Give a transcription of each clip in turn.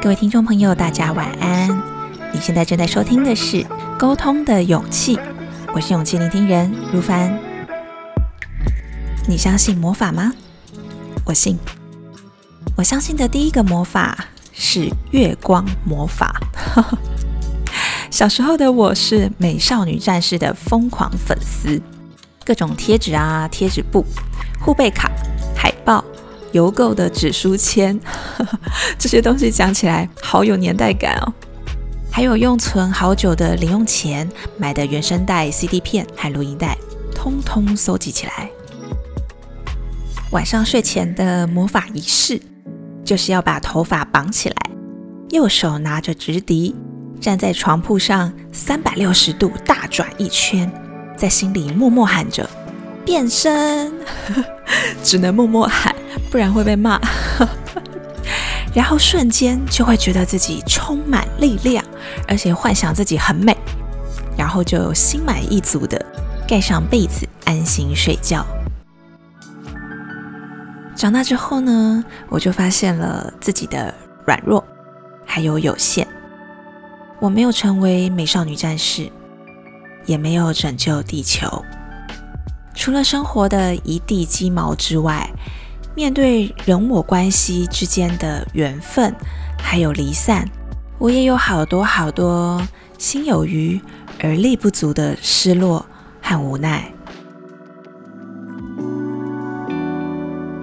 各位听众朋友，大家晚安。你现在正在收听的是《沟通的勇气》，我是勇气聆听人如凡。你相信魔法吗？我信。我相信的第一个魔法是月光魔法。小时候的我是美少女战士的疯狂粉丝，各种贴纸啊、贴纸布、护贝卡、海报、邮购的纸书签，这些东西讲起来好有年代感哦。还有用存好久的零用钱买的原声带、CD 片和录音带，通通搜集起来。晚上睡前的魔法仪式，就是要把头发绑起来，右手拿着直笛，站在床铺上三百六十度大转一圈，在心里默默喊着“变身”，只能默默喊，不然会被骂。然后瞬间就会觉得自己充满力量，而且幻想自己很美，然后就心满意足的盖上被子，安心睡觉。长大之后呢，我就发现了自己的软弱，还有有限。我没有成为美少女战士，也没有拯救地球。除了生活的一地鸡毛之外，面对人我关系之间的缘分，还有离散，我也有好多好多心有余而力不足的失落和无奈。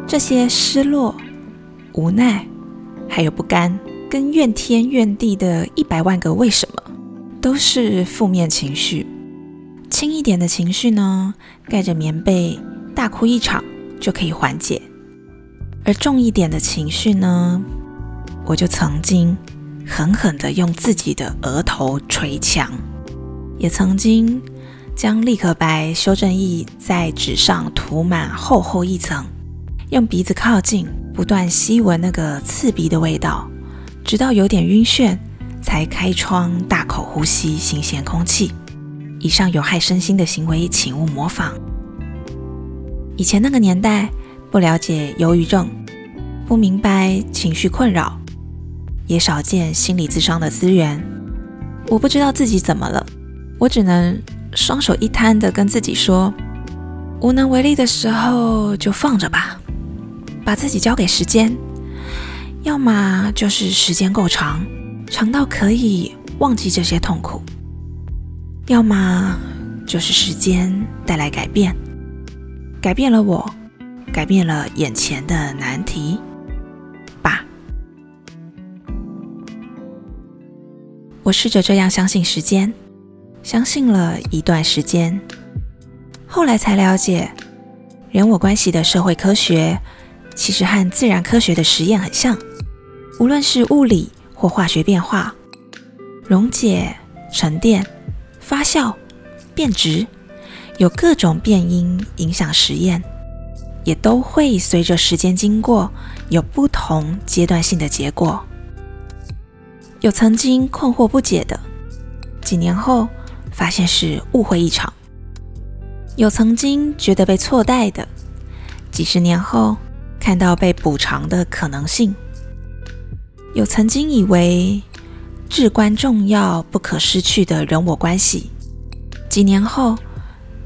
这些失落、无奈，还有不甘，跟怨天怨地的一百万个为什么，都是负面情绪。轻一点的情绪呢，盖着棉被大哭一场就可以缓解；而重一点的情绪呢，我就曾经狠狠地用自己的额头捶墙，也曾经将立可白修正液在纸上涂满厚厚一层。用鼻子靠近，不断吸闻那个刺鼻的味道，直到有点晕眩，才开窗大口呼吸新鲜空气。以上有害身心的行为，请勿模仿。以前那个年代，不了解忧郁症，不明白情绪困扰，也少见心理咨商的资源。我不知道自己怎么了，我只能双手一摊的跟自己说：无能为力的时候，就放着吧。把自己交给时间，要么就是时间够长，长到可以忘记这些痛苦；要么就是时间带来改变，改变了我，改变了眼前的难题。吧，我试着这样相信时间，相信了一段时间，后来才了解人我关系的社会科学。其实和自然科学的实验很像，无论是物理或化学变化，溶解、沉淀、发酵、变质，有各种变因影响实验，也都会随着时间经过有不同阶段性的结果。有曾经困惑不解的，几年后发现是误会一场；有曾经觉得被错待的，几十年后。看到被补偿的可能性，有曾经以为至关重要、不可失去的人我关系，几年后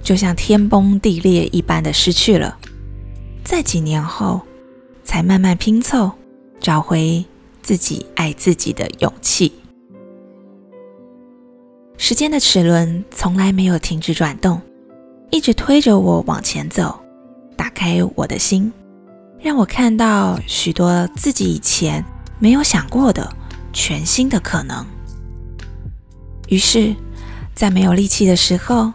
就像天崩地裂一般的失去了，在几年后才慢慢拼凑，找回自己爱自己的勇气。时间的齿轮从来没有停止转动，一直推着我往前走，打开我的心。让我看到许多自己以前没有想过的全新的可能。于是，在没有力气的时候，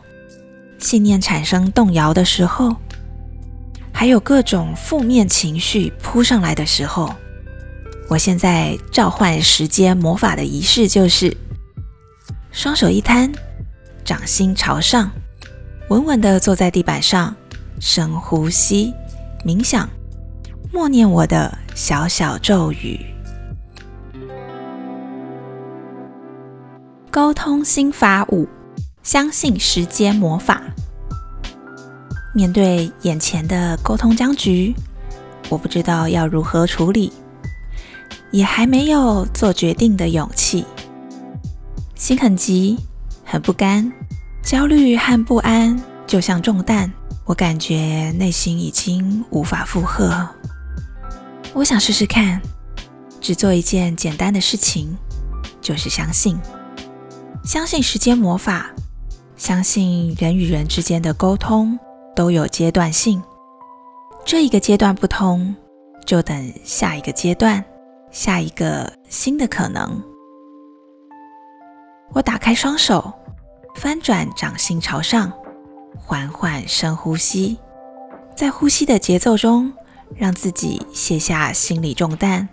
信念产生动摇的时候，还有各种负面情绪扑上来的时候，我现在召唤时间魔法的仪式就是：双手一摊，掌心朝上，稳稳地坐在地板上，深呼吸，冥想。默念我的小小咒语，沟通心法五：相信时间魔法。面对眼前的沟通僵局，我不知道要如何处理，也还没有做决定的勇气，心很急，很不甘，焦虑和不安就像重担，我感觉内心已经无法负荷。我想试试看，只做一件简单的事情，就是相信，相信时间魔法，相信人与人之间的沟通。都有阶段性，这一个阶段不通，就等下一个阶段，下一个新的可能。我打开双手，翻转掌心朝上，缓缓深呼吸，在呼吸的节奏中，让自己卸下心理重担，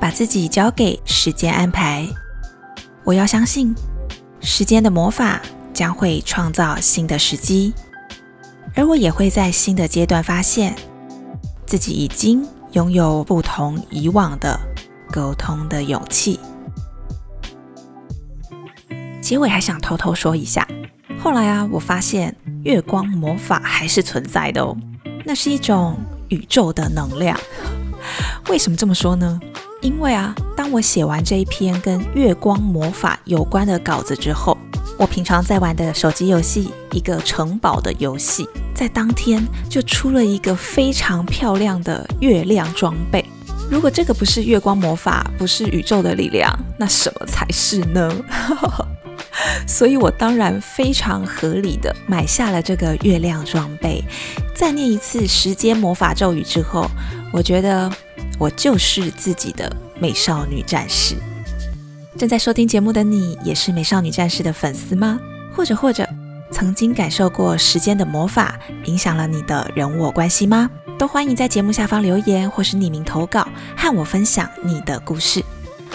把自己交给时间安排。我要相信，时间的魔法将会创造新的时机。而我也会在新的阶段发现自己已经拥有不同以往的沟通的勇气。结尾还想偷偷说一下，后来啊，我发现月光魔法还是存在的哦，那是一种宇宙的能量。为什么这么说呢？因为啊，当我写完这一篇跟月光魔法有关的稿子之后，我平常在玩的手机游戏，一个城堡的游戏。在当天就出了一个非常漂亮的月亮装备。如果这个不是月光魔法，不是宇宙的力量，那什么才是呢？所以我当然非常合理的买下了这个月亮装备。再念一次时间魔法咒语之后，我觉得我就是自己的美少女战士。正在收听节目的你，也是美少女战士的粉丝吗？或者或者？曾经感受过时间的魔法影响了你的人我关系吗？都欢迎在节目下方留言，或是匿名投稿，和我分享你的故事。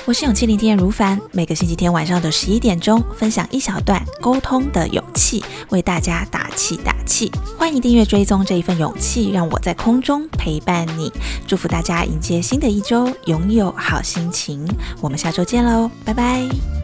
我是勇气聆听如凡，每个星期天晚上的十一点钟，分享一小段沟通的勇气，为大家打气打气。欢迎订阅追踪这一份勇气，让我在空中陪伴你。祝福大家迎接新的一周，拥有好心情。我们下周见喽，拜拜。